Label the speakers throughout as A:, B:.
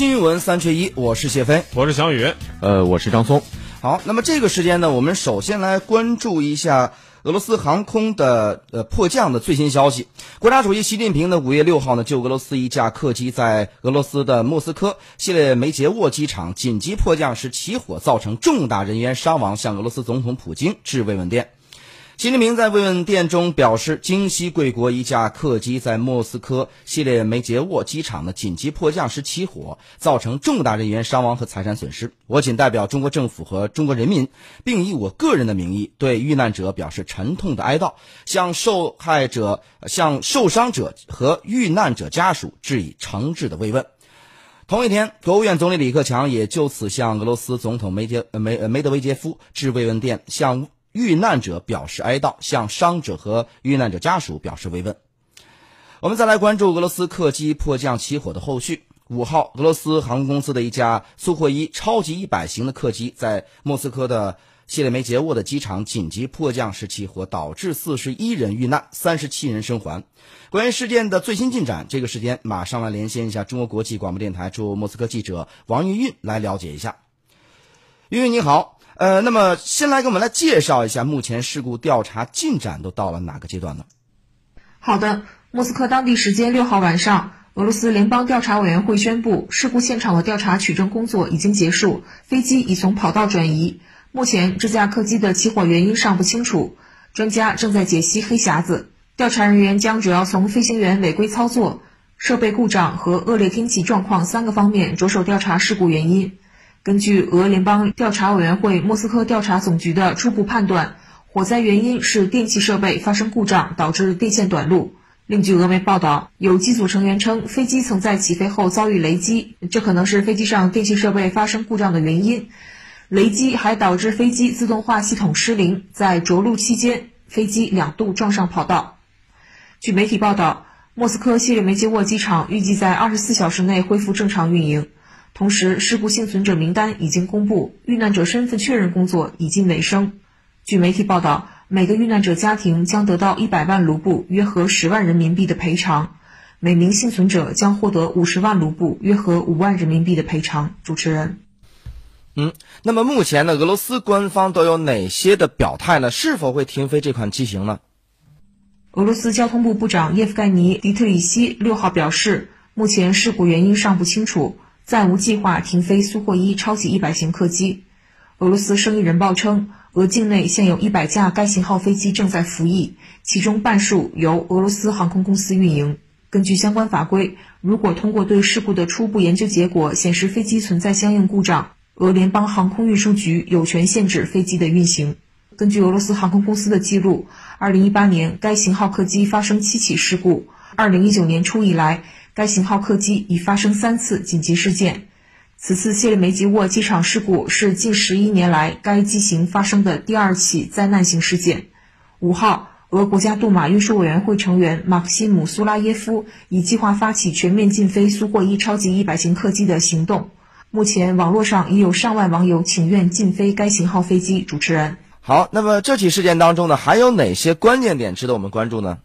A: 新闻三缺一，我是谢飞，
B: 我是小雨，
C: 呃，我是张松。
A: 好，那么这个时间呢，我们首先来关注一下俄罗斯航空的呃迫降的最新消息。国家主席习近平呢，五月六号呢，就俄罗斯一架客机在俄罗斯的莫斯科谢列梅捷沃机场紧急迫降时起火，造成重大人员伤亡，向俄罗斯总统普京致慰问电。习近平在慰问电中表示，京西贵国一架客机在莫斯科谢列梅捷沃机场的紧急迫降时起火，造成重大人员伤亡和财产损失。我谨代表中国政府和中国人民，并以我个人的名义对遇难者表示沉痛的哀悼，向受害者、向受伤者和遇难者家属致以诚挚的慰问。同一天，国务院总理李克强也就此向俄罗斯总统梅杰梅梅德韦杰夫致慰问电，向。遇难者表示哀悼，向伤者和遇难者家属表示慰问。我们再来关注俄罗斯客机迫降起火的后续。五号，俄罗斯航空公司的一架苏霍伊超级一百型的客机在莫斯科的谢列梅捷沃的机场紧急迫降时起火，导致四十一人遇难，三十七人生还。关于事件的最新进展，这个时间马上来连线一下中国国际广播电台驻莫斯科记者王玉运来了解一下。玉运你好。呃，那么先来给我们来介绍一下目前事故调查进展都到了哪个阶段呢？
D: 好的，莫斯科当地时间六号晚上，俄罗斯联邦调查委员会宣布，事故现场的调查取证工作已经结束，飞机已从跑道转移。目前这架客机的起火原因尚不清楚，专家正在解析黑匣子。调查人员将主要从飞行员违规操作、设备故障和恶劣天气状况三个方面着手调查事故原因。根据俄联邦调查委员会莫斯科调查总局的初步判断，火灾原因是电气设备发生故障导致电线短路。另据俄媒报道，有机组成员称，飞机曾在起飞后遭遇雷击，这可能是飞机上电气设备发生故障的原因。雷击还导致飞机自动化系统失灵，在着陆期间，飞机两度撞上跑道。据媒体报道，莫斯科谢列梅捷沃机场预计在二十四小时内恢复正常运营。同时，事故幸存者名单已经公布，遇难者身份确认工作已经尾声。据媒体报道，每个遇难者家庭将得到一百万卢布（约合十万人民币）的赔偿，每名幸存者将获得五十万卢布（约合五万人民币）的赔偿。主持人，
A: 嗯，那么目前呢，俄罗斯官方都有哪些的表态呢？是否会停飞这款机型呢？
D: 俄罗斯交通部部长叶夫盖尼·迪特里希六号表示，目前事故原因尚不清楚。暂无计划停飞苏霍伊超级一百型客机。俄罗斯生意人报称，俄境内现有一百架该型号飞机正在服役，其中半数由俄罗斯航空公司运营。根据相关法规，如果通过对事故的初步研究结果显示飞机存在相应故障，俄联邦航空运输局有权限制飞机的运行。根据俄罗斯航空公司的记录，二零一八年该型号客机发生七起事故，二零一九年初以来。该型号客机已发生三次紧急事件，此次谢列梅捷沃机场事故是近十一年来该机型发生的第二起灾难性事件。五号，俄国家杜马运输委员会成员马克西姆苏拉耶夫已计划发起全面禁飞苏霍伊超级一百型客机的行动。目前，网络上已有上万网友请愿禁飞该型号飞机。主持人，
A: 好，那么这起事件当中呢，还有哪些关键点值得我们关注呢？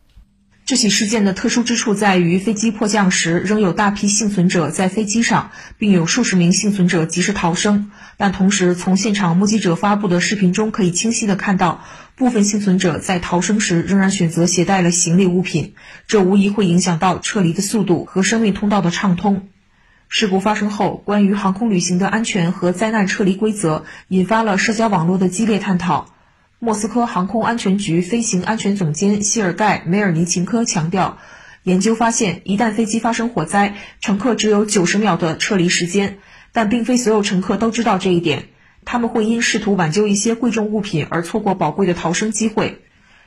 D: 这起事件的特殊之处在于，飞机迫降时仍有大批幸存者在飞机上，并有数十名幸存者及时逃生。但同时，从现场目击者发布的视频中可以清晰地看到，部分幸存者在逃生时仍然选择携带了行李物品，这无疑会影响到撤离的速度和生命通道的畅通。事故发生后，关于航空旅行的安全和灾难撤离规则引发了社交网络的激烈探讨。莫斯科航空安全局飞行安全总监谢尔盖·梅尔尼琴科强调，研究发现，一旦飞机发生火灾，乘客只有九十秒的撤离时间，但并非所有乘客都知道这一点，他们会因试图挽救一些贵重物品而错过宝贵的逃生机会。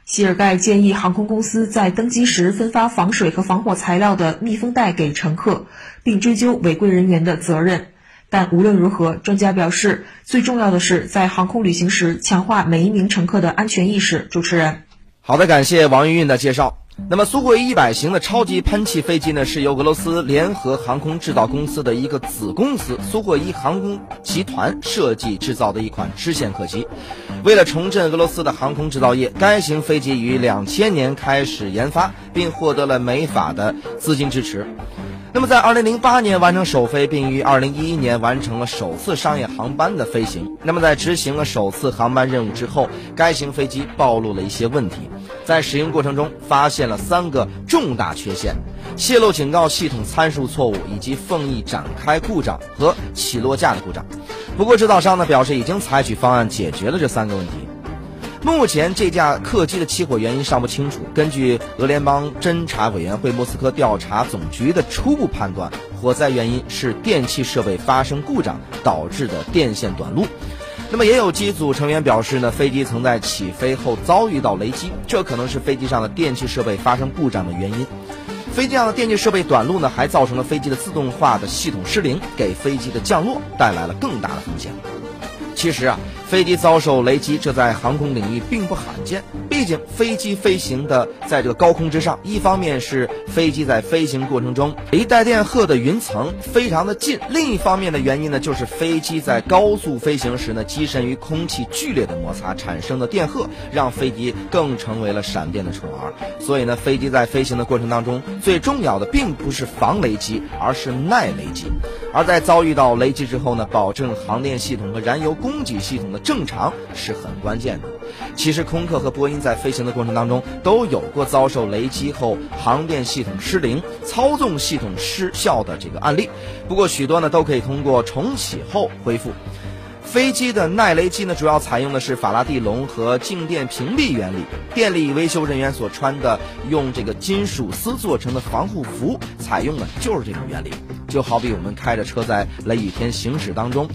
D: 谢尔盖建议航空公司在登机时分发防水和防火材料的密封袋给乘客，并追究违规人员的责任。但无论如何，专家表示，最重要的是在航空旅行时强化每一名乘客的安全意识。主持人，
A: 好的，感谢王云云的介绍。那么苏霍伊一百型的超级喷气飞机呢，是由俄罗斯联合航空制造公司的一个子公司苏霍伊航空集团设计制造的一款支线客机。为了重振俄罗斯的航空制造业，该型飞机于两千年开始研发，并获得了美法的资金支持。那么，在2008年完成首飞，并于2011年完成了首次商业航班的飞行。那么，在执行了首次航班任务之后，该型飞机暴露了一些问题，在使用过程中发现了三个重大缺陷：泄漏警告系统参数错误，以及凤翼展开故障和起落架的故障。不过，制造商呢表示已经采取方案解决了这三个问题。目前这架客机的起火原因尚不清楚。根据俄联邦侦查委员会莫斯科调查总局的初步判断，火灾原因是电气设备发生故障导致的电线短路。那么，也有机组成员表示呢，飞机曾在起飞后遭遇到雷击，这可能是飞机上的电气设备发生故障的原因。飞机上的电气设备短路呢，还造成了飞机的自动化的系统失灵，给飞机的降落带来了更大的风险。其实啊。飞机遭受雷击，这在航空领域并不罕见。毕竟，飞机飞行的在这个高空之上，一方面是飞机在飞行过程中离带电荷的云层非常的近；另一方面的原因呢，就是飞机在高速飞行时呢，机身与空气剧烈的摩擦产生的电荷，让飞机更成为了闪电的宠儿。所以呢，飞机在飞行的过程当中，最重要的并不是防雷击，而是耐雷击。而在遭遇到雷击之后呢，保证航电系统和燃油供给系统的正常是很关键的。其实，空客和波音在飞行的过程当中都有过遭受雷击后航电系统失灵、操纵系统失效的这个案例。不过，许多呢都可以通过重启后恢复。飞机的耐雷机呢，主要采用的是法拉第笼和静电屏蔽原理。电力维修人员所穿的用这个金属丝做成的防护服，采用的就是这种原理。就好比我们开着车在雷雨天行驶当中，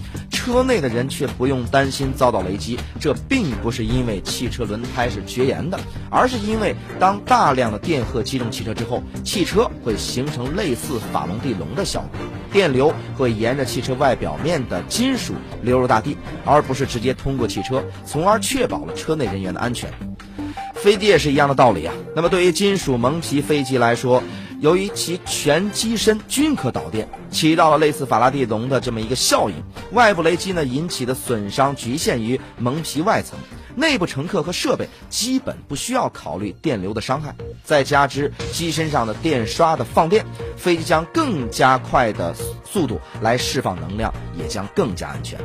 A: 车内的人却不用担心遭到雷击。这并不是因为汽车轮胎是绝缘的，而是因为当大量的电荷击中汽车之后，汽车会形成类似法隆地龙的效果，电流会沿着汽车外表面的金属流入大地，而不是直接通过汽车，从而确保了车内人员的安全。飞机也是一样的道理啊。那么对于金属蒙皮飞机来说，由于其全机身均可导电，起到了类似法拉第笼的这么一个效应。外部雷击呢引起的损伤局限于蒙皮外层，内部乘客和设备基本不需要考虑电流的伤害。再加之机身上的电刷的放电，飞机将更加快的速度来释放能量，也将更加安全。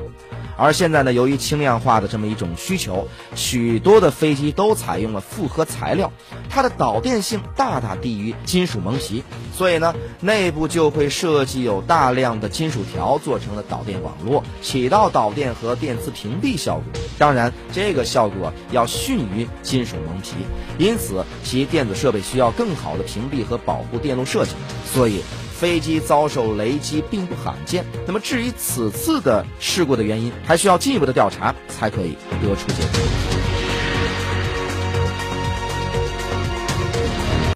A: 而现在呢，由于轻量化的这么一种需求，许多的飞机都采用了复合材料，它的导电性大大低于金属蒙皮，所以呢，内部就会设计有大量的金属条做成了导电网络，起到导电和电磁屏蔽效果。当然，这个效果要逊于金属蒙皮，因此其电子设备需要更好的屏蔽和保护电路设计。所以。飞机遭受雷击并不罕见，那么至于此次的事故的原因，还需要进一步的调查才可以得出结论。